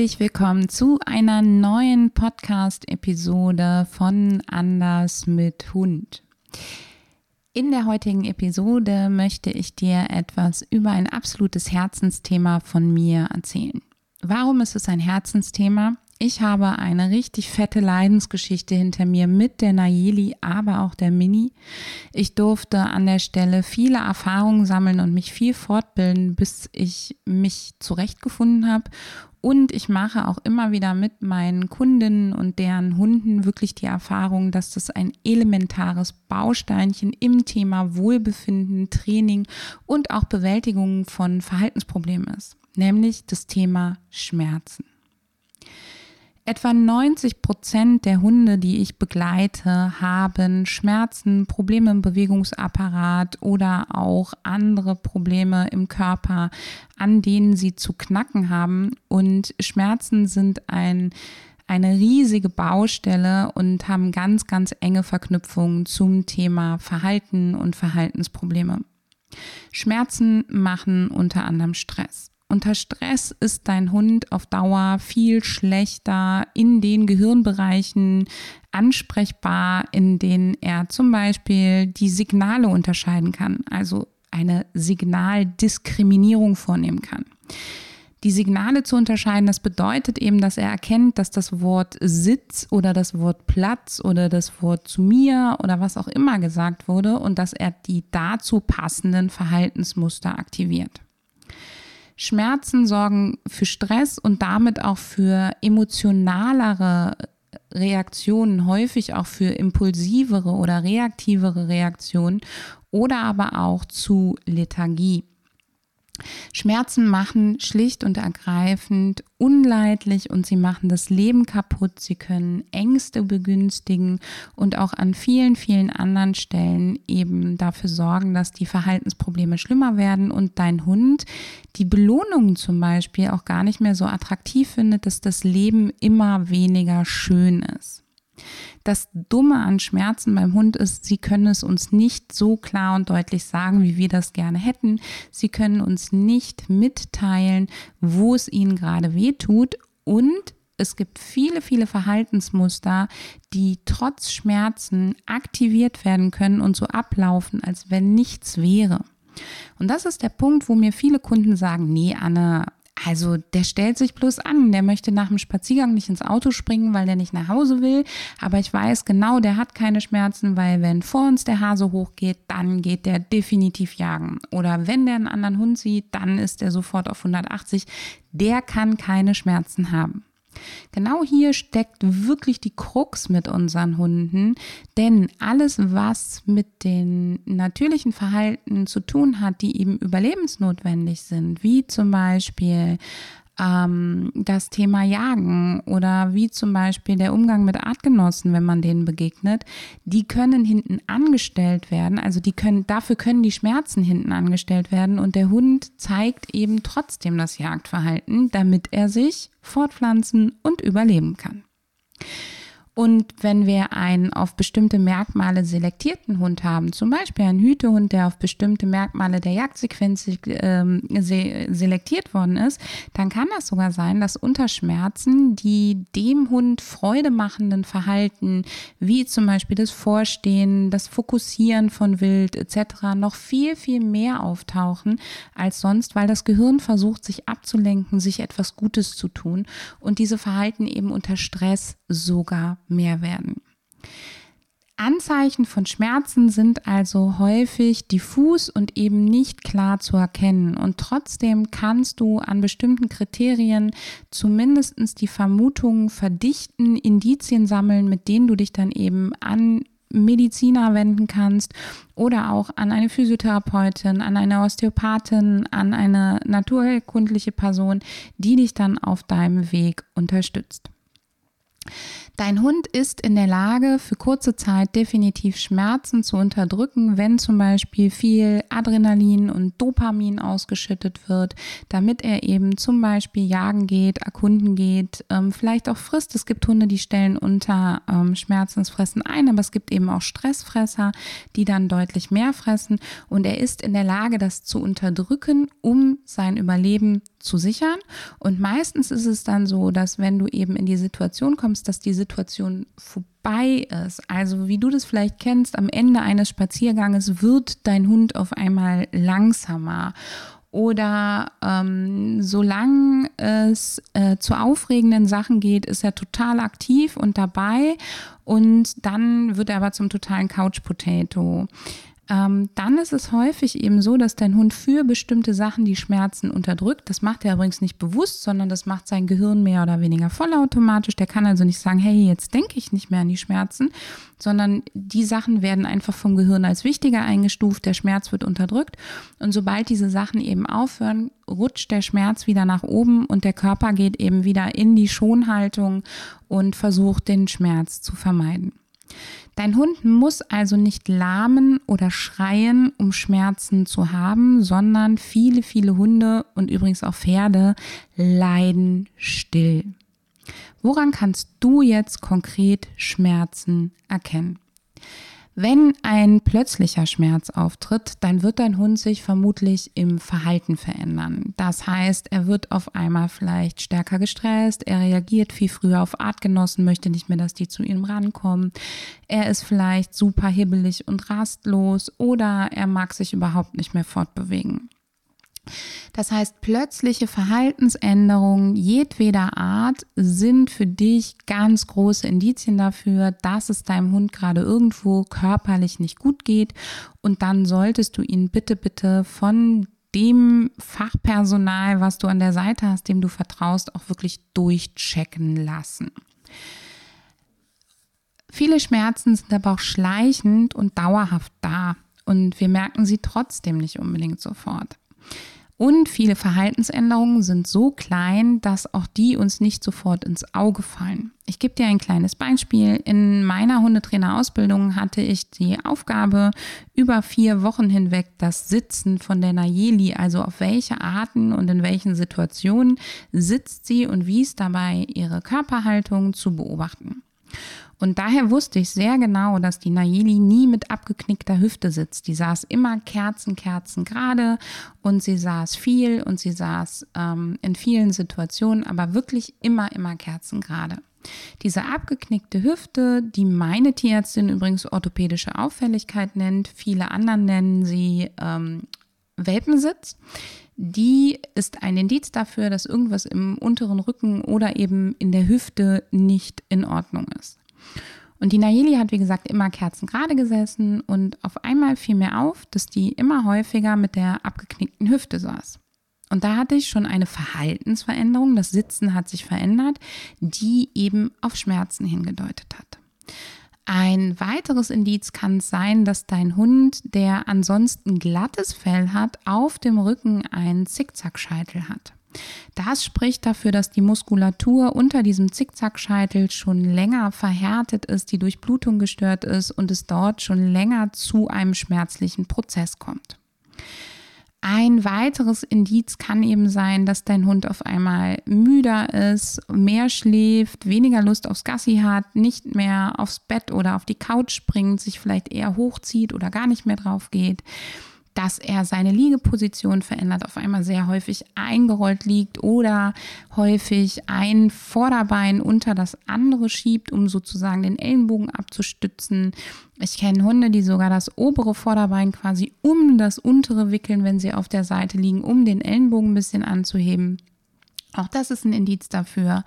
Herzlich willkommen zu einer neuen Podcast-Episode von Anders mit Hund. In der heutigen Episode möchte ich dir etwas über ein absolutes Herzensthema von mir erzählen. Warum ist es ein Herzensthema? Ich habe eine richtig fette Leidensgeschichte hinter mir mit der Nayeli, aber auch der Mini. Ich durfte an der Stelle viele Erfahrungen sammeln und mich viel fortbilden, bis ich mich zurechtgefunden habe und ich mache auch immer wieder mit meinen Kundinnen und deren Hunden wirklich die Erfahrung, dass das ein elementares Bausteinchen im Thema Wohlbefinden, Training und auch Bewältigung von Verhaltensproblemen ist, nämlich das Thema Schmerzen. Etwa 90 Prozent der Hunde, die ich begleite, haben Schmerzen, Probleme im Bewegungsapparat oder auch andere Probleme im Körper, an denen sie zu knacken haben. Und Schmerzen sind ein eine riesige Baustelle und haben ganz, ganz enge Verknüpfungen zum Thema Verhalten und Verhaltensprobleme. Schmerzen machen unter anderem Stress. Unter Stress ist dein Hund auf Dauer viel schlechter in den Gehirnbereichen ansprechbar, in denen er zum Beispiel die Signale unterscheiden kann, also eine Signaldiskriminierung vornehmen kann. Die Signale zu unterscheiden, das bedeutet eben, dass er erkennt, dass das Wort Sitz oder das Wort Platz oder das Wort zu mir oder was auch immer gesagt wurde und dass er die dazu passenden Verhaltensmuster aktiviert. Schmerzen sorgen für Stress und damit auch für emotionalere Reaktionen, häufig auch für impulsivere oder reaktivere Reaktionen oder aber auch zu Lethargie. Schmerzen machen schlicht und ergreifend unleidlich und sie machen das Leben kaputt. Sie können Ängste begünstigen und auch an vielen, vielen anderen Stellen eben dafür sorgen, dass die Verhaltensprobleme schlimmer werden und dein Hund die Belohnungen zum Beispiel auch gar nicht mehr so attraktiv findet, dass das Leben immer weniger schön ist. Das Dumme an Schmerzen beim Hund ist, sie können es uns nicht so klar und deutlich sagen, wie wir das gerne hätten. Sie können uns nicht mitteilen, wo es ihnen gerade weh tut und es gibt viele, viele Verhaltensmuster, die trotz Schmerzen aktiviert werden können und so ablaufen, als wenn nichts wäre. Und das ist der Punkt, wo mir viele Kunden sagen, nee, Anne, also der stellt sich bloß an, der möchte nach dem Spaziergang nicht ins Auto springen, weil der nicht nach Hause will. Aber ich weiß genau, der hat keine Schmerzen, weil wenn vor uns der Hase hochgeht, dann geht der definitiv jagen. Oder wenn der einen anderen Hund sieht, dann ist der sofort auf 180. Der kann keine Schmerzen haben. Genau hier steckt wirklich die Krux mit unseren Hunden, denn alles, was mit den natürlichen Verhalten zu tun hat, die eben überlebensnotwendig sind, wie zum Beispiel ähm, das Thema Jagen oder wie zum Beispiel der Umgang mit Artgenossen, wenn man denen begegnet, die können hinten angestellt werden. Also die können, dafür können die Schmerzen hinten angestellt werden und der Hund zeigt eben trotzdem das Jagdverhalten, damit er sich fortpflanzen und überleben kann. Und wenn wir einen auf bestimmte Merkmale selektierten Hund haben, zum Beispiel einen Hütehund, der auf bestimmte Merkmale der Jagdsequenz ähm, selektiert worden ist, dann kann das sogar sein, dass unter Schmerzen die dem Hund Freude machenden Verhalten, wie zum Beispiel das Vorstehen, das Fokussieren von Wild etc., noch viel, viel mehr auftauchen als sonst, weil das Gehirn versucht, sich abzulenken, sich etwas Gutes zu tun und diese Verhalten eben unter Stress sogar mehr werden. Anzeichen von Schmerzen sind also häufig diffus und eben nicht klar zu erkennen. Und trotzdem kannst du an bestimmten Kriterien zumindest die Vermutungen verdichten, Indizien sammeln, mit denen du dich dann eben an Mediziner wenden kannst oder auch an eine Physiotherapeutin, an eine Osteopathin, an eine naturheilkundliche Person, die dich dann auf deinem Weg unterstützt. Dein Hund ist in der Lage, für kurze Zeit definitiv Schmerzen zu unterdrücken, wenn zum Beispiel viel Adrenalin und Dopamin ausgeschüttet wird, damit er eben zum Beispiel jagen geht, erkunden geht, ähm, vielleicht auch frisst. Es gibt Hunde, die stellen unter ähm, Schmerzensfressen ein, aber es gibt eben auch Stressfresser, die dann deutlich mehr fressen. Und er ist in der Lage, das zu unterdrücken, um sein Überleben zu sichern. Und meistens ist es dann so, dass wenn du eben in die Situation kommst, dass die Situation vorbei ist, also wie du das vielleicht kennst, am Ende eines Spazierganges wird dein Hund auf einmal langsamer. Oder ähm, solange es äh, zu aufregenden Sachen geht, ist er total aktiv und dabei. Und dann wird er aber zum totalen Couch Potato ähm, dann ist es häufig eben so, dass dein Hund für bestimmte Sachen die Schmerzen unterdrückt. Das macht er übrigens nicht bewusst, sondern das macht sein Gehirn mehr oder weniger vollautomatisch. Der kann also nicht sagen, hey, jetzt denke ich nicht mehr an die Schmerzen, sondern die Sachen werden einfach vom Gehirn als wichtiger eingestuft. Der Schmerz wird unterdrückt. Und sobald diese Sachen eben aufhören, rutscht der Schmerz wieder nach oben und der Körper geht eben wieder in die Schonhaltung und versucht, den Schmerz zu vermeiden. Dein Hund muss also nicht lahmen oder schreien, um Schmerzen zu haben, sondern viele, viele Hunde und übrigens auch Pferde leiden still. Woran kannst du jetzt konkret Schmerzen erkennen? Wenn ein plötzlicher Schmerz auftritt, dann wird dein Hund sich vermutlich im Verhalten verändern. Das heißt, er wird auf einmal vielleicht stärker gestresst, er reagiert viel früher auf Artgenossen, möchte nicht mehr, dass die zu ihm rankommen. Er ist vielleicht super hibbelig und rastlos oder er mag sich überhaupt nicht mehr fortbewegen. Das heißt, plötzliche Verhaltensänderungen jedweder Art sind für dich ganz große Indizien dafür, dass es deinem Hund gerade irgendwo körperlich nicht gut geht. Und dann solltest du ihn bitte, bitte von dem Fachpersonal, was du an der Seite hast, dem du vertraust, auch wirklich durchchecken lassen. Viele Schmerzen sind aber auch schleichend und dauerhaft da und wir merken sie trotzdem nicht unbedingt sofort. Und viele Verhaltensänderungen sind so klein, dass auch die uns nicht sofort ins Auge fallen. Ich gebe dir ein kleines Beispiel. In meiner Hundetrainerausbildung hatte ich die Aufgabe, über vier Wochen hinweg das Sitzen von der Nayeli, also auf welche Arten und in welchen Situationen sitzt sie und wie ist dabei ihre Körperhaltung zu beobachten. Und daher wusste ich sehr genau, dass die Nayeli nie mit abgeknickter Hüfte sitzt. Die saß immer Kerzen, Kerzen gerade und sie saß viel und sie saß ähm, in vielen Situationen, aber wirklich immer, immer Kerzen gerade. Diese abgeknickte Hüfte, die meine Tierärztin übrigens orthopädische Auffälligkeit nennt, viele anderen nennen sie ähm, Welpensitz, die ist ein Indiz dafür, dass irgendwas im unteren Rücken oder eben in der Hüfte nicht in Ordnung ist. Und die Nayeli hat, wie gesagt, immer kerzengerade gesessen und auf einmal fiel mir auf, dass die immer häufiger mit der abgeknickten Hüfte saß. Und da hatte ich schon eine Verhaltensveränderung, das Sitzen hat sich verändert, die eben auf Schmerzen hingedeutet hat. Ein weiteres Indiz kann sein, dass dein Hund, der ansonsten glattes Fell hat, auf dem Rücken einen Zickzackscheitel hat. Das spricht dafür, dass die Muskulatur unter diesem Zickzackscheitel schon länger verhärtet ist, die Durchblutung gestört ist und es dort schon länger zu einem schmerzlichen Prozess kommt. Ein weiteres Indiz kann eben sein, dass dein Hund auf einmal müder ist, mehr schläft, weniger Lust aufs Gassi hat, nicht mehr aufs Bett oder auf die Couch springt, sich vielleicht eher hochzieht oder gar nicht mehr drauf geht dass er seine Liegeposition verändert, auf einmal sehr häufig eingerollt liegt oder häufig ein Vorderbein unter das andere schiebt, um sozusagen den Ellenbogen abzustützen. Ich kenne Hunde, die sogar das obere Vorderbein quasi um das untere wickeln, wenn sie auf der Seite liegen, um den Ellenbogen ein bisschen anzuheben. Auch das ist ein Indiz dafür.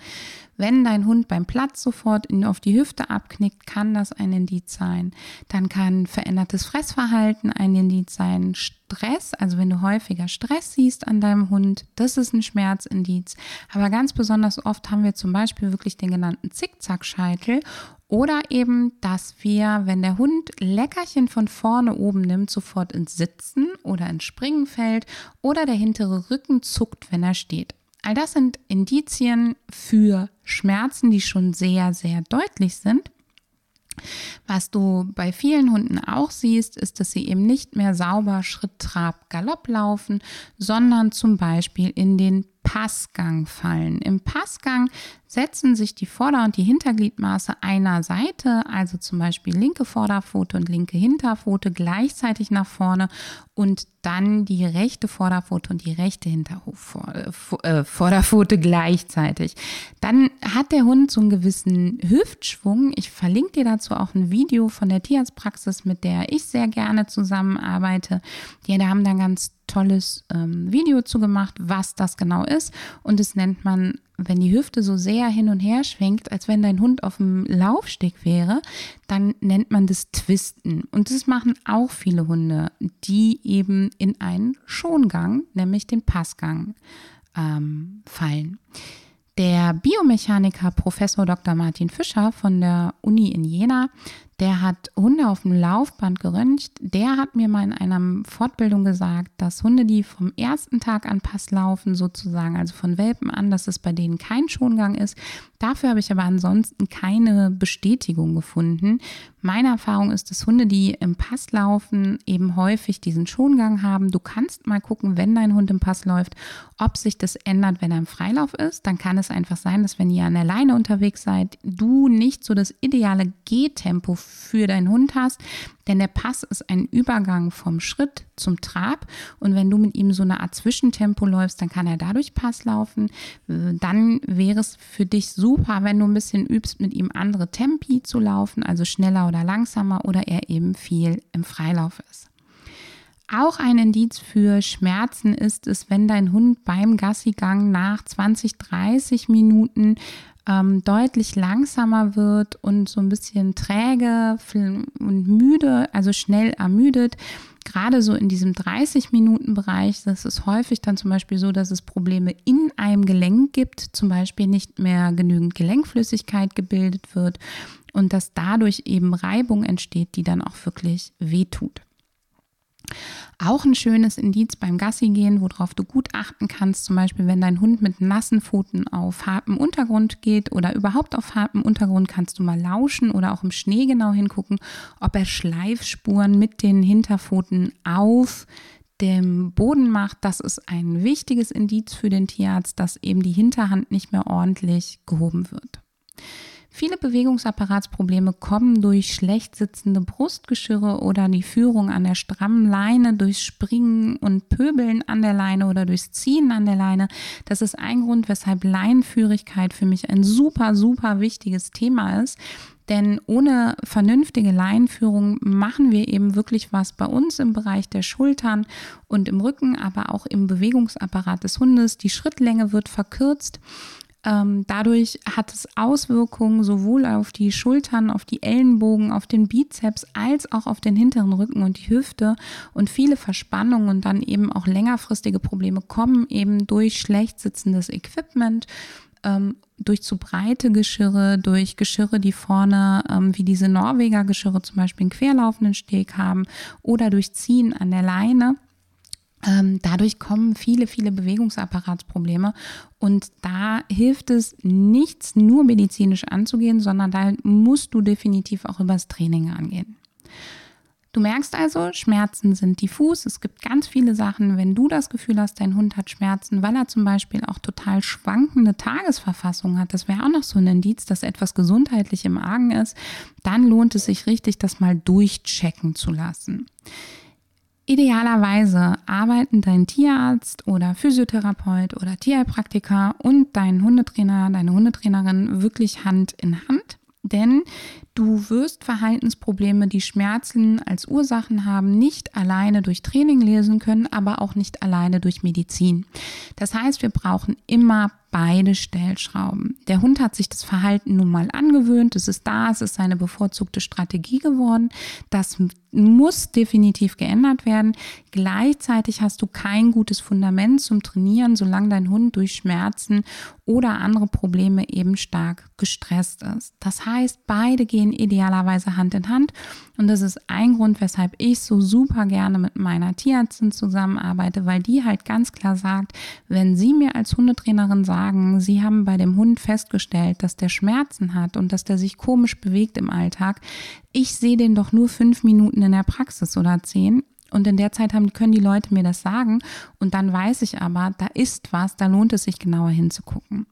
Wenn dein Hund beim Platz sofort auf die Hüfte abknickt, kann das ein Indiz sein. Dann kann verändertes Fressverhalten ein Indiz sein. Stress, also wenn du häufiger Stress siehst an deinem Hund, das ist ein Schmerzindiz. Aber ganz besonders oft haben wir zum Beispiel wirklich den genannten Zickzackscheitel Oder eben, dass wir, wenn der Hund Leckerchen von vorne oben nimmt, sofort ins Sitzen oder ins Springen fällt oder der hintere Rücken zuckt, wenn er steht. All das sind Indizien für Schmerzen, die schon sehr, sehr deutlich sind. Was du bei vielen Hunden auch siehst, ist, dass sie eben nicht mehr sauber Schritt, Trab, Galopp laufen, sondern zum Beispiel in den Passgang fallen. Im Passgang setzen sich die Vorder- und die Hintergliedmaße einer Seite, also zum Beispiel linke Vorderpfote und linke Hinterpfote gleichzeitig nach vorne und dann die rechte Vorderpfote und die rechte Hintervorderpfote äh, gleichzeitig. Dann hat der Hund so einen gewissen Hüftschwung. Ich verlinke dir dazu auch ein Video von der Tierarztpraxis, mit der ich sehr gerne zusammenarbeite. Die haben dann ganz tolles ähm, Video zu gemacht, was das genau ist. Und das nennt man, wenn die Hüfte so sehr hin und her schwenkt, als wenn dein Hund auf dem Laufsteg wäre, dann nennt man das Twisten. Und das machen auch viele Hunde, die eben in einen Schongang, nämlich den Passgang, ähm, fallen. Der Biomechaniker Professor Dr. Martin Fischer von der Uni in Jena der hat Hunde auf dem Laufband geröntgt. Der hat mir mal in einer Fortbildung gesagt, dass Hunde, die vom ersten Tag an Pass laufen, sozusagen, also von Welpen an, dass es bei denen kein Schongang ist. Dafür habe ich aber ansonsten keine Bestätigung gefunden. Meine Erfahrung ist, dass Hunde, die im Pass laufen, eben häufig diesen Schongang haben. Du kannst mal gucken, wenn dein Hund im Pass läuft, ob sich das ändert, wenn er im Freilauf ist. Dann kann es einfach sein, dass wenn ihr an der Leine unterwegs seid, du nicht so das ideale Gehtempo für deinen Hund hast. Denn der Pass ist ein Übergang vom Schritt zum Trab. Und wenn du mit ihm so eine Art Zwischentempo läufst, dann kann er dadurch Pass laufen. Dann wäre es für dich super, wenn du ein bisschen übst, mit ihm andere Tempi zu laufen, also schneller oder langsamer oder er eben viel im Freilauf ist. Auch ein Indiz für Schmerzen ist es, wenn dein Hund beim Gassigang nach 20, 30 Minuten ähm, deutlich langsamer wird und so ein bisschen träge und müde, also schnell ermüdet. Gerade so in diesem 30-Minuten-Bereich, das ist häufig dann zum Beispiel so, dass es Probleme in einem Gelenk gibt, zum Beispiel nicht mehr genügend Gelenkflüssigkeit gebildet wird und dass dadurch eben Reibung entsteht, die dann auch wirklich wehtut. Auch ein schönes Indiz beim Gassi gehen, worauf du gut achten kannst, zum Beispiel wenn dein Hund mit nassen Pfoten auf hartem Untergrund geht oder überhaupt auf hartem Untergrund, kannst du mal lauschen oder auch im Schnee genau hingucken, ob er Schleifspuren mit den Hinterpfoten auf dem Boden macht. Das ist ein wichtiges Indiz für den Tierarzt, dass eben die Hinterhand nicht mehr ordentlich gehoben wird. Viele Bewegungsapparatsprobleme kommen durch schlecht sitzende Brustgeschirre oder die Führung an der strammen Leine, durchs Springen und Pöbeln an der Leine oder durchs Ziehen an der Leine. Das ist ein Grund, weshalb Leinenführigkeit für mich ein super, super wichtiges Thema ist. Denn ohne vernünftige Leinenführung machen wir eben wirklich was bei uns im Bereich der Schultern und im Rücken, aber auch im Bewegungsapparat des Hundes. Die Schrittlänge wird verkürzt ähm, dadurch hat es Auswirkungen sowohl auf die Schultern, auf die Ellenbogen, auf den Bizeps als auch auf den hinteren Rücken und die Hüfte. Und viele Verspannungen und dann eben auch längerfristige Probleme kommen eben durch schlecht sitzendes Equipment ähm, durch zu breite Geschirre, durch Geschirre, die vorne ähm, wie diese Norweger Geschirre zum Beispiel einen querlaufenden Steg haben oder durch Ziehen an der Leine. Ähm, dadurch kommen viele, viele Bewegungsapparatsprobleme und da hilft es nichts nur medizinisch anzugehen, sondern da musst du definitiv auch übers Training angehen. Du merkst also, Schmerzen sind diffus. Es gibt ganz viele Sachen, wenn du das Gefühl hast, dein Hund hat Schmerzen, weil er zum Beispiel auch total schwankende Tagesverfassung hat. Das wäre auch noch so ein Indiz, dass etwas gesundheitlich im Argen ist. Dann lohnt es sich richtig, das mal durchchecken zu lassen. Idealerweise arbeiten dein Tierarzt oder Physiotherapeut oder Tierheilpraktiker und dein Hundetrainer, deine Hundetrainerin wirklich Hand in Hand. Denn du wirst Verhaltensprobleme, die Schmerzen als Ursachen haben, nicht alleine durch Training lesen können, aber auch nicht alleine durch Medizin. Das heißt, wir brauchen immer beide Stellschrauben. Der Hund hat sich das Verhalten nun mal angewöhnt, es ist da, es ist seine bevorzugte Strategie geworden. Das muss definitiv geändert werden. Gleichzeitig hast du kein gutes Fundament zum Trainieren, solange dein Hund durch Schmerzen oder andere Probleme eben stark gestresst ist. Das heißt, beide gehen idealerweise Hand in Hand und das ist ein Grund, weshalb ich so super gerne mit meiner Tierärztin zusammenarbeite, weil die halt ganz klar sagt, wenn sie mir als Hundetrainerin sagen, sie haben bei dem Hund festgestellt, dass der Schmerzen hat und dass der sich komisch bewegt im Alltag, ich sehe den doch nur fünf Minuten in der Praxis oder zehn. Und in der Zeit haben, können die Leute mir das sagen. Und dann weiß ich aber, da ist was, da lohnt es sich genauer hinzugucken.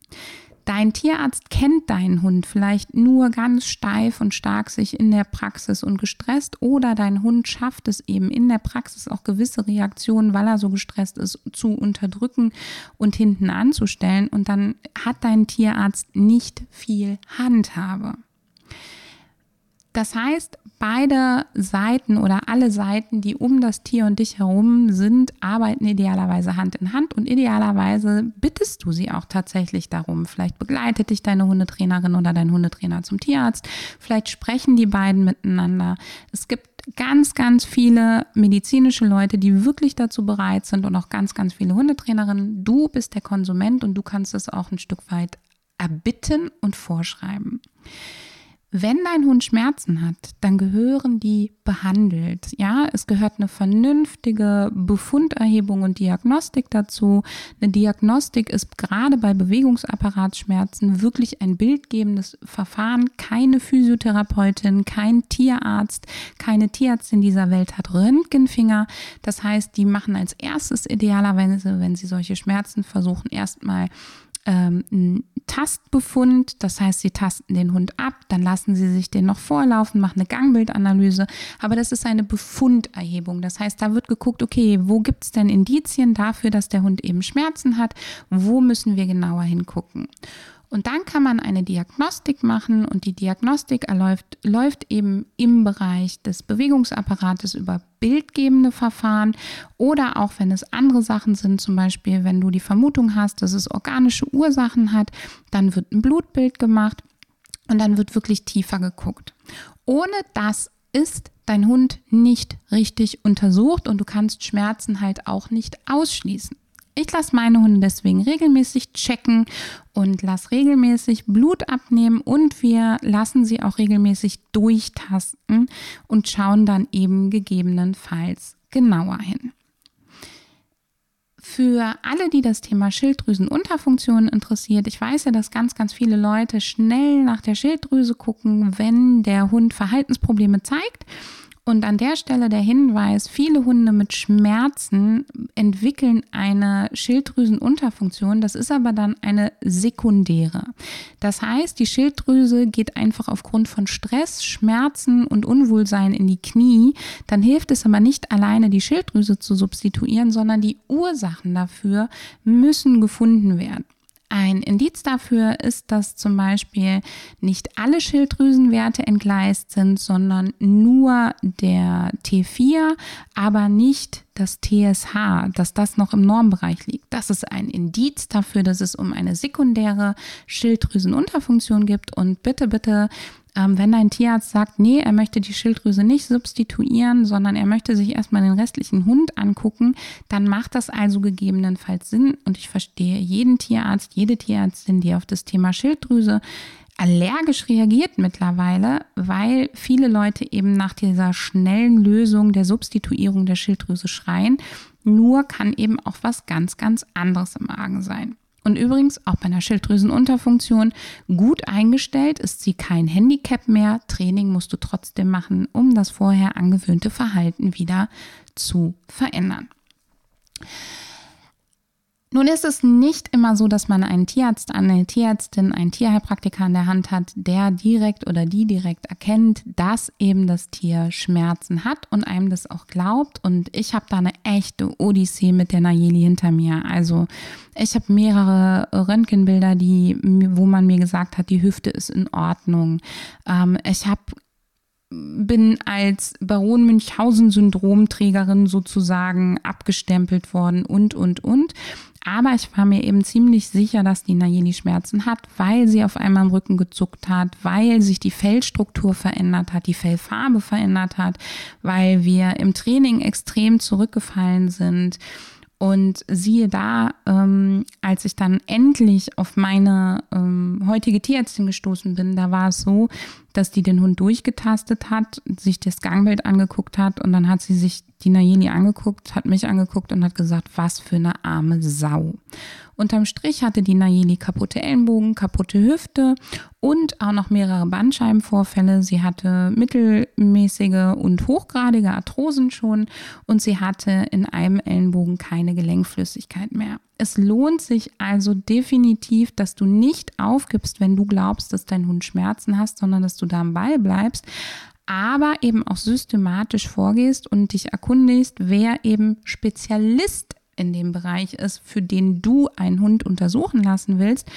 Dein Tierarzt kennt deinen Hund vielleicht nur ganz steif und stark sich in der Praxis und gestresst oder dein Hund schafft es eben in der Praxis auch gewisse Reaktionen, weil er so gestresst ist, zu unterdrücken und hinten anzustellen und dann hat dein Tierarzt nicht viel Handhabe. Das heißt, beide Seiten oder alle Seiten, die um das Tier und dich herum sind, arbeiten idealerweise Hand in Hand und idealerweise bittest du sie auch tatsächlich darum. Vielleicht begleitet dich deine Hundetrainerin oder dein Hundetrainer zum Tierarzt. Vielleicht sprechen die beiden miteinander. Es gibt ganz, ganz viele medizinische Leute, die wirklich dazu bereit sind und auch ganz, ganz viele Hundetrainerinnen. Du bist der Konsument und du kannst es auch ein Stück weit erbitten und vorschreiben. Wenn dein Hund Schmerzen hat, dann gehören die behandelt. Ja, es gehört eine vernünftige Befunderhebung und Diagnostik dazu. Eine Diagnostik ist gerade bei Bewegungsapparatsschmerzen wirklich ein bildgebendes Verfahren. Keine Physiotherapeutin, kein Tierarzt, keine Tierärztin dieser Welt hat Röntgenfinger. Das heißt, die machen als erstes idealerweise, wenn sie solche Schmerzen versuchen, erstmal ähm, Tastbefund, das heißt, sie tasten den Hund ab, dann lassen sie sich den noch vorlaufen, machen eine Gangbildanalyse, aber das ist eine Befunderhebung. Das heißt, da wird geguckt, okay, wo gibt es denn Indizien dafür, dass der Hund eben Schmerzen hat, wo müssen wir genauer hingucken. Und dann kann man eine Diagnostik machen und die Diagnostik erläuft, läuft eben im Bereich des Bewegungsapparates über bildgebende Verfahren oder auch wenn es andere Sachen sind, zum Beispiel wenn du die Vermutung hast, dass es organische Ursachen hat, dann wird ein Blutbild gemacht und dann wird wirklich tiefer geguckt. Ohne das ist dein Hund nicht richtig untersucht und du kannst Schmerzen halt auch nicht ausschließen. Ich lasse meine Hunde deswegen regelmäßig checken und lasse regelmäßig Blut abnehmen und wir lassen sie auch regelmäßig durchtasten und schauen dann eben gegebenenfalls genauer hin. Für alle, die das Thema Schilddrüsenunterfunktion interessiert, ich weiß ja, dass ganz, ganz viele Leute schnell nach der Schilddrüse gucken, wenn der Hund Verhaltensprobleme zeigt. Und an der Stelle der Hinweis, viele Hunde mit Schmerzen entwickeln eine Schilddrüsenunterfunktion, das ist aber dann eine sekundäre. Das heißt, die Schilddrüse geht einfach aufgrund von Stress, Schmerzen und Unwohlsein in die Knie. Dann hilft es aber nicht alleine, die Schilddrüse zu substituieren, sondern die Ursachen dafür müssen gefunden werden. Ein Indiz dafür ist, dass zum Beispiel nicht alle Schilddrüsenwerte entgleist sind, sondern nur der T4, aber nicht das TSH, dass das noch im Normbereich liegt. Das ist ein Indiz dafür, dass es um eine sekundäre Schilddrüsenunterfunktion gibt. Und bitte, bitte wenn dein Tierarzt sagt, nee, er möchte die Schilddrüse nicht substituieren, sondern er möchte sich erstmal den restlichen Hund angucken, dann macht das also gegebenenfalls Sinn. Und ich verstehe jeden Tierarzt, jede Tierärztin, die auf das Thema Schilddrüse allergisch reagiert mittlerweile, weil viele Leute eben nach dieser schnellen Lösung der Substituierung der Schilddrüse schreien. Nur kann eben auch was ganz, ganz anderes im Magen sein. Und übrigens, auch bei einer Schilddrüsenunterfunktion gut eingestellt ist sie kein Handicap mehr. Training musst du trotzdem machen, um das vorher angewöhnte Verhalten wieder zu verändern. Nun ist es nicht immer so, dass man einen Tierarzt, eine Tierärztin, einen Tierheilpraktiker an der Hand hat, der direkt oder die direkt erkennt, dass eben das Tier Schmerzen hat und einem das auch glaubt. Und ich habe da eine echte Odyssee mit der Nayeli hinter mir. Also ich habe mehrere Röntgenbilder, die, wo man mir gesagt hat, die Hüfte ist in Ordnung. Ähm, ich habe bin als Baron Münchhausen-Syndromträgerin sozusagen abgestempelt worden und, und, und. Aber ich war mir eben ziemlich sicher, dass die Nayeli Schmerzen hat, weil sie auf einmal im Rücken gezuckt hat, weil sich die Fellstruktur verändert hat, die Fellfarbe verändert hat, weil wir im Training extrem zurückgefallen sind. Und siehe da, ähm, als ich dann endlich auf meine ähm, heutige Tierärztin gestoßen bin, da war es so, dass die den Hund durchgetastet hat, sich das Gangbild angeguckt hat und dann hat sie sich die Nayeli angeguckt, hat mich angeguckt und hat gesagt, was für eine arme Sau. Unterm Strich hatte die Nayeli kaputte Ellenbogen, kaputte Hüfte und auch noch mehrere Bandscheibenvorfälle. Sie hatte mittelmäßige und hochgradige Arthrosen schon und sie hatte in einem Ellenbogen keine Gelenkflüssigkeit mehr. Es lohnt sich also definitiv, dass du nicht aufgibst, wenn du glaubst, dass dein Hund Schmerzen hast, sondern dass du da am Ball bleibst aber eben auch systematisch vorgehst und dich erkundigst, wer eben Spezialist in dem Bereich ist, für den du einen Hund untersuchen lassen willst.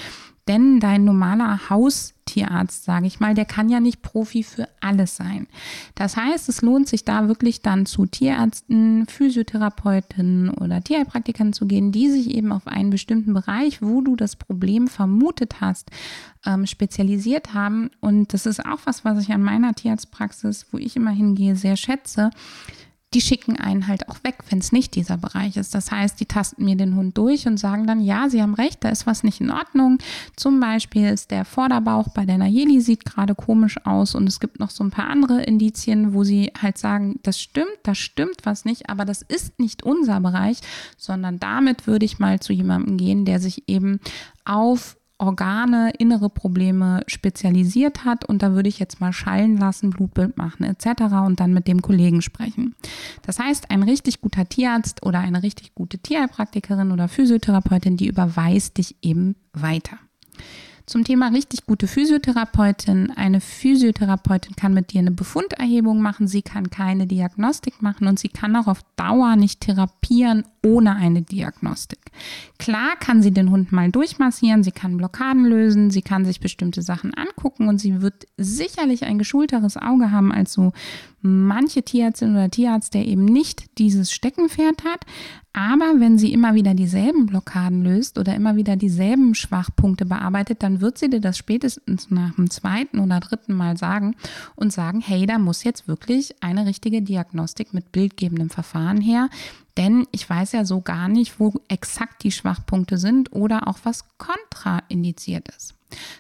Denn dein normaler Haustierarzt, sage ich mal, der kann ja nicht Profi für alles sein. Das heißt, es lohnt sich da wirklich dann zu Tierärzten, Physiotherapeuten oder Tierheilpraktikern zu gehen, die sich eben auf einen bestimmten Bereich, wo du das Problem vermutet hast, ähm, spezialisiert haben. Und das ist auch was, was ich an meiner Tierarztpraxis, wo ich immer hingehe, sehr schätze die schicken einen halt auch weg, wenn es nicht dieser Bereich ist. Das heißt, die tasten mir den Hund durch und sagen dann, ja, sie haben recht, da ist was nicht in Ordnung. Zum Beispiel ist der Vorderbauch bei der Nayeli sieht gerade komisch aus und es gibt noch so ein paar andere Indizien, wo sie halt sagen, das stimmt, da stimmt was nicht, aber das ist nicht unser Bereich, sondern damit würde ich mal zu jemandem gehen, der sich eben auf Organe, innere Probleme spezialisiert hat und da würde ich jetzt mal schallen lassen, Blutbild machen etc. und dann mit dem Kollegen sprechen. Das heißt, ein richtig guter Tierarzt oder eine richtig gute Tierheilpraktikerin oder Physiotherapeutin, die überweist dich eben weiter. Zum Thema richtig gute Physiotherapeutin. Eine Physiotherapeutin kann mit dir eine Befunderhebung machen, sie kann keine Diagnostik machen und sie kann auch auf Dauer nicht therapieren ohne eine Diagnostik. Klar kann sie den Hund mal durchmassieren, sie kann Blockaden lösen, sie kann sich bestimmte Sachen angucken und sie wird sicherlich ein geschulteres Auge haben als so manche Tierärztin oder Tierarzt, der eben nicht dieses Steckenpferd hat. Aber wenn sie immer wieder dieselben Blockaden löst oder immer wieder dieselben Schwachpunkte bearbeitet, dann wird sie dir das spätestens nach dem zweiten oder dritten Mal sagen und sagen, hey, da muss jetzt wirklich eine richtige Diagnostik mit bildgebendem Verfahren her. Denn ich weiß ja so gar nicht, wo exakt die Schwachpunkte sind oder auch was kontraindiziert ist.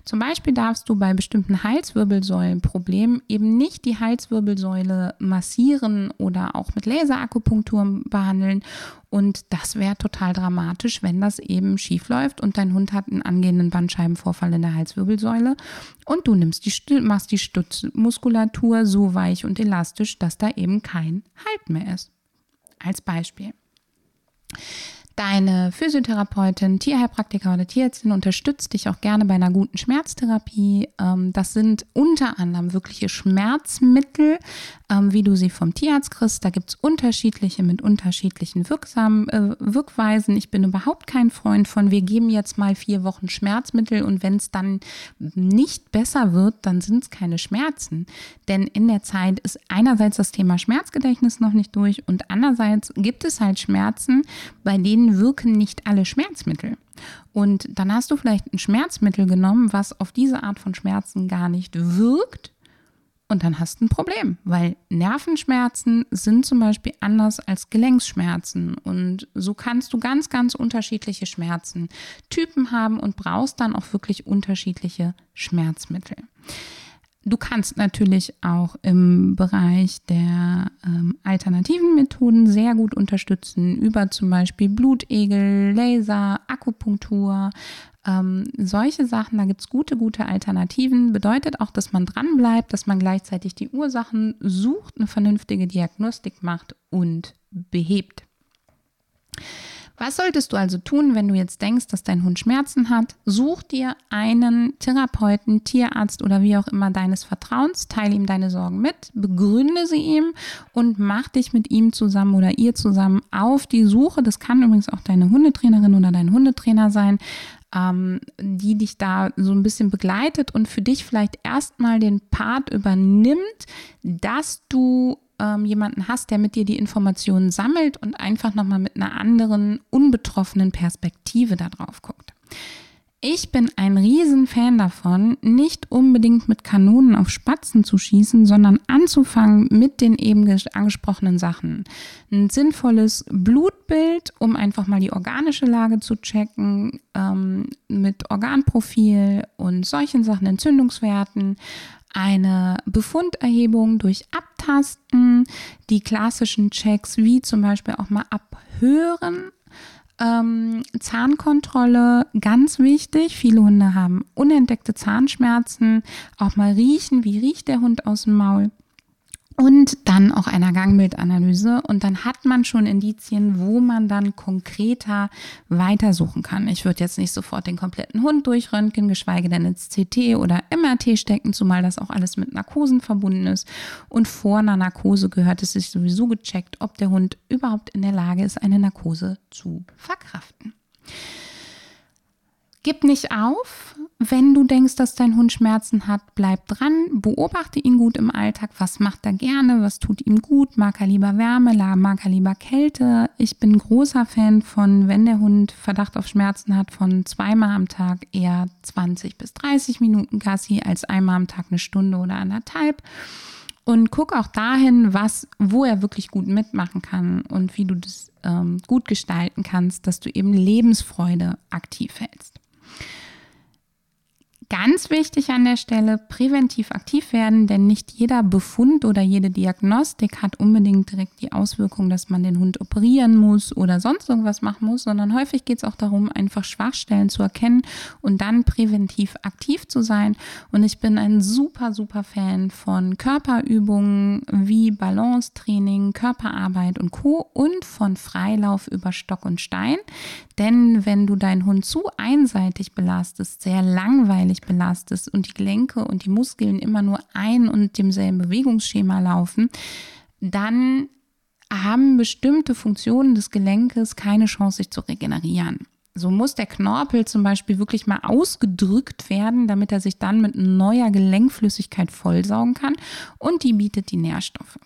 Zum Beispiel darfst du bei bestimmten Halswirbelsäulenproblemen eben nicht die Halswirbelsäule massieren oder auch mit Laserakupunktur behandeln. Und das wäre total dramatisch, wenn das eben schief läuft und dein Hund hat einen angehenden Bandscheibenvorfall in der Halswirbelsäule und du nimmst die, machst die Stützmuskulatur so weich und elastisch, dass da eben kein Halt mehr ist. Als Beispiel. Deine Physiotherapeutin, Tierheilpraktiker oder Tierärztin unterstützt dich auch gerne bei einer guten Schmerztherapie. Ähm, das sind unter anderem wirkliche Schmerzmittel, ähm, wie du sie vom Tierarzt kriegst. Da gibt es unterschiedliche mit unterschiedlichen wirksamen äh, Wirkweisen. Ich bin überhaupt kein Freund von, wir geben jetzt mal vier Wochen Schmerzmittel und wenn es dann nicht besser wird, dann sind es keine Schmerzen. Denn in der Zeit ist einerseits das Thema Schmerzgedächtnis noch nicht durch und andererseits gibt es halt Schmerzen, bei denen denen wirken nicht alle Schmerzmittel. Und dann hast du vielleicht ein Schmerzmittel genommen, was auf diese Art von Schmerzen gar nicht wirkt. Und dann hast du ein Problem, weil Nervenschmerzen sind zum Beispiel anders als Gelenksschmerzen. Und so kannst du ganz, ganz unterschiedliche Schmerzen, Typen haben und brauchst dann auch wirklich unterschiedliche Schmerzmittel. Du kannst natürlich auch im Bereich der ähm, alternativen Methoden sehr gut unterstützen, über zum Beispiel Blutegel, Laser, Akupunktur, ähm, solche Sachen. Da gibt es gute, gute Alternativen. Bedeutet auch, dass man dran bleibt, dass man gleichzeitig die Ursachen sucht, eine vernünftige Diagnostik macht und behebt. Was solltest du also tun, wenn du jetzt denkst, dass dein Hund Schmerzen hat? Such dir einen Therapeuten, Tierarzt oder wie auch immer deines Vertrauens, teile ihm deine Sorgen mit, begründe sie ihm und mach dich mit ihm zusammen oder ihr zusammen auf die Suche. Das kann übrigens auch deine Hundetrainerin oder dein Hundetrainer sein, ähm, die dich da so ein bisschen begleitet und für dich vielleicht erstmal den Part übernimmt, dass du ähm, jemanden hast, der mit dir die Informationen sammelt und einfach nochmal mit einer anderen, unbetroffenen Perspektive da drauf guckt. Ich bin ein Riesenfan davon, nicht unbedingt mit Kanonen auf Spatzen zu schießen, sondern anzufangen mit den eben angesprochenen Sachen. Ein sinnvolles Blutbild, um einfach mal die organische Lage zu checken, ähm, mit Organprofil und solchen Sachen, Entzündungswerten. Eine Befunderhebung durch Abtasten, die klassischen Checks wie zum Beispiel auch mal abhören, ähm, Zahnkontrolle, ganz wichtig. Viele Hunde haben unentdeckte Zahnschmerzen. Auch mal riechen, wie riecht der Hund aus dem Maul und dann auch einer Gangbildanalyse und dann hat man schon Indizien, wo man dann konkreter weitersuchen kann. Ich würde jetzt nicht sofort den kompletten Hund durchröntgen, geschweige denn ins CT oder MRT stecken, zumal das auch alles mit Narkosen verbunden ist. Und vor einer Narkose gehört es sich sowieso gecheckt, ob der Hund überhaupt in der Lage ist, eine Narkose zu verkraften. Gib nicht auf. Wenn du denkst, dass dein Hund Schmerzen hat, bleib dran. Beobachte ihn gut im Alltag. Was macht er gerne? Was tut ihm gut? Mag er lieber Wärme? Mag er lieber Kälte? Ich bin großer Fan von, wenn der Hund Verdacht auf Schmerzen hat, von zweimal am Tag eher 20 bis 30 Minuten Gassi als einmal am Tag eine Stunde oder anderthalb. Und guck auch dahin, was, wo er wirklich gut mitmachen kann und wie du das ähm, gut gestalten kannst, dass du eben Lebensfreude aktiv hältst. Ganz wichtig an der Stelle, präventiv aktiv werden, denn nicht jeder Befund oder jede Diagnostik hat unbedingt direkt die Auswirkung, dass man den Hund operieren muss oder sonst irgendwas machen muss, sondern häufig geht es auch darum, einfach Schwachstellen zu erkennen und dann präventiv aktiv zu sein. Und ich bin ein super, super Fan von Körperübungen wie Balancetraining, Körperarbeit und Co. und von Freilauf über Stock und Stein. Denn wenn du deinen Hund zu einseitig belastest, sehr langweilig belastest und die Gelenke und die Muskeln immer nur ein und demselben Bewegungsschema laufen, dann haben bestimmte Funktionen des Gelenkes keine Chance, sich zu regenerieren. So muss der Knorpel zum Beispiel wirklich mal ausgedrückt werden, damit er sich dann mit neuer Gelenkflüssigkeit vollsaugen kann und die bietet die Nährstoffe.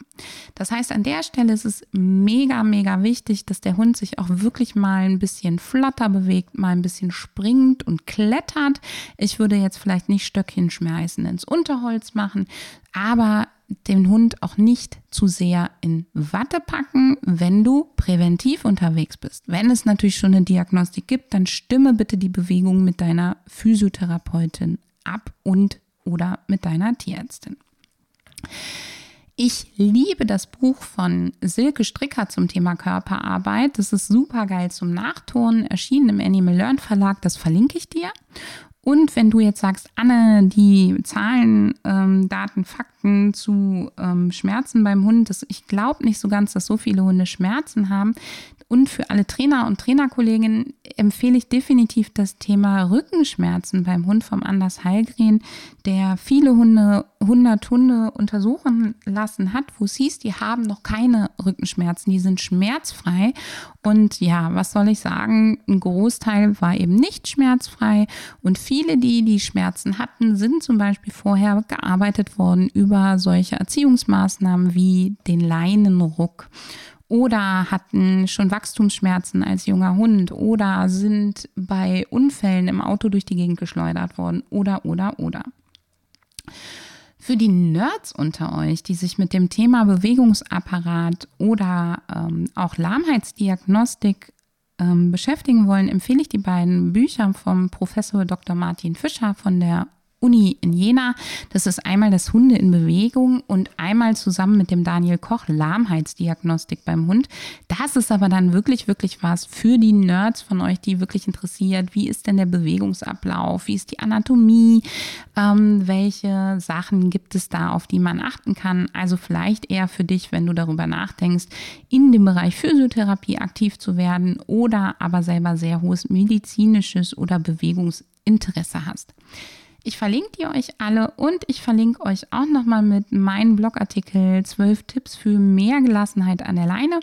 Das heißt, an der Stelle ist es mega, mega wichtig, dass der Hund sich auch wirklich mal ein bisschen flotter bewegt, mal ein bisschen springt und klettert. Ich würde jetzt vielleicht nicht Stöckchen schmeißen ins Unterholz machen, aber den Hund auch nicht zu sehr in Watte packen, wenn du präventiv unterwegs bist. Wenn es natürlich schon eine Diagnostik gibt, dann stimme bitte die Bewegung mit deiner Physiotherapeutin ab und oder mit deiner Tierärztin. Ich liebe das Buch von Silke Stricker zum Thema Körperarbeit. Das ist super geil zum Nachturnen, erschienen im Animal Learn Verlag. Das verlinke ich dir. Und wenn du jetzt sagst, Anne, die Zahlen, ähm, Daten, Fakten zu ähm, Schmerzen beim Hund, das, ich glaube nicht so ganz, dass so viele Hunde Schmerzen haben, und für alle Trainer und Trainerkolleginnen empfehle ich definitiv das Thema Rückenschmerzen beim Hund vom Anders Heilgren, der viele Hunde, 100 Hunde untersuchen lassen hat, wo es hieß, die haben noch keine Rückenschmerzen, die sind schmerzfrei. Und ja, was soll ich sagen? Ein Großteil war eben nicht schmerzfrei und viele, die die Schmerzen hatten, sind zum Beispiel vorher gearbeitet worden über solche Erziehungsmaßnahmen wie den Leinenruck oder hatten schon Wachstumsschmerzen als junger Hund oder sind bei Unfällen im Auto durch die Gegend geschleudert worden oder oder oder. Für die Nerds unter euch, die sich mit dem Thema Bewegungsapparat oder ähm, auch Lahmheitsdiagnostik ähm, beschäftigen wollen, empfehle ich die beiden Bücher vom Professor Dr. Martin Fischer von der Uni in Jena. Das ist einmal das Hunde in Bewegung und einmal zusammen mit dem Daniel Koch Lahmheitsdiagnostik beim Hund. Das ist aber dann wirklich, wirklich was für die Nerds von euch, die wirklich interessiert. Wie ist denn der Bewegungsablauf? Wie ist die Anatomie? Ähm, welche Sachen gibt es da, auf die man achten kann? Also vielleicht eher für dich, wenn du darüber nachdenkst, in dem Bereich Physiotherapie aktiv zu werden oder aber selber sehr hohes medizinisches oder Bewegungsinteresse hast. Ich verlinke die euch alle und ich verlinke euch auch nochmal mit meinem Blogartikel 12 Tipps für mehr Gelassenheit an der Leine.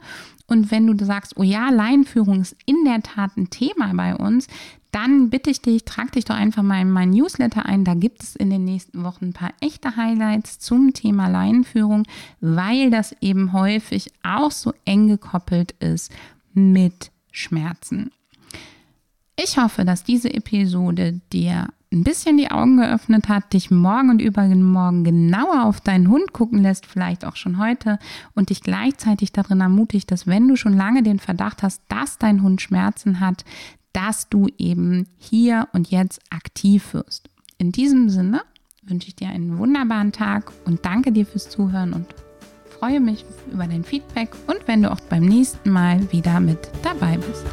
Und wenn du sagst, oh ja, Leinenführung ist in der Tat ein Thema bei uns, dann bitte ich dich, trag dich doch einfach mal in mein Newsletter ein. Da gibt es in den nächsten Wochen ein paar echte Highlights zum Thema Leinenführung, weil das eben häufig auch so eng gekoppelt ist mit Schmerzen. Ich hoffe, dass diese Episode dir ein bisschen die Augen geöffnet hat, dich morgen und übermorgen genauer auf deinen Hund gucken lässt, vielleicht auch schon heute, und dich gleichzeitig darin ermutigt, dass wenn du schon lange den Verdacht hast, dass dein Hund Schmerzen hat, dass du eben hier und jetzt aktiv wirst. In diesem Sinne wünsche ich dir einen wunderbaren Tag und danke dir fürs Zuhören und freue mich über dein Feedback und wenn du auch beim nächsten Mal wieder mit dabei bist.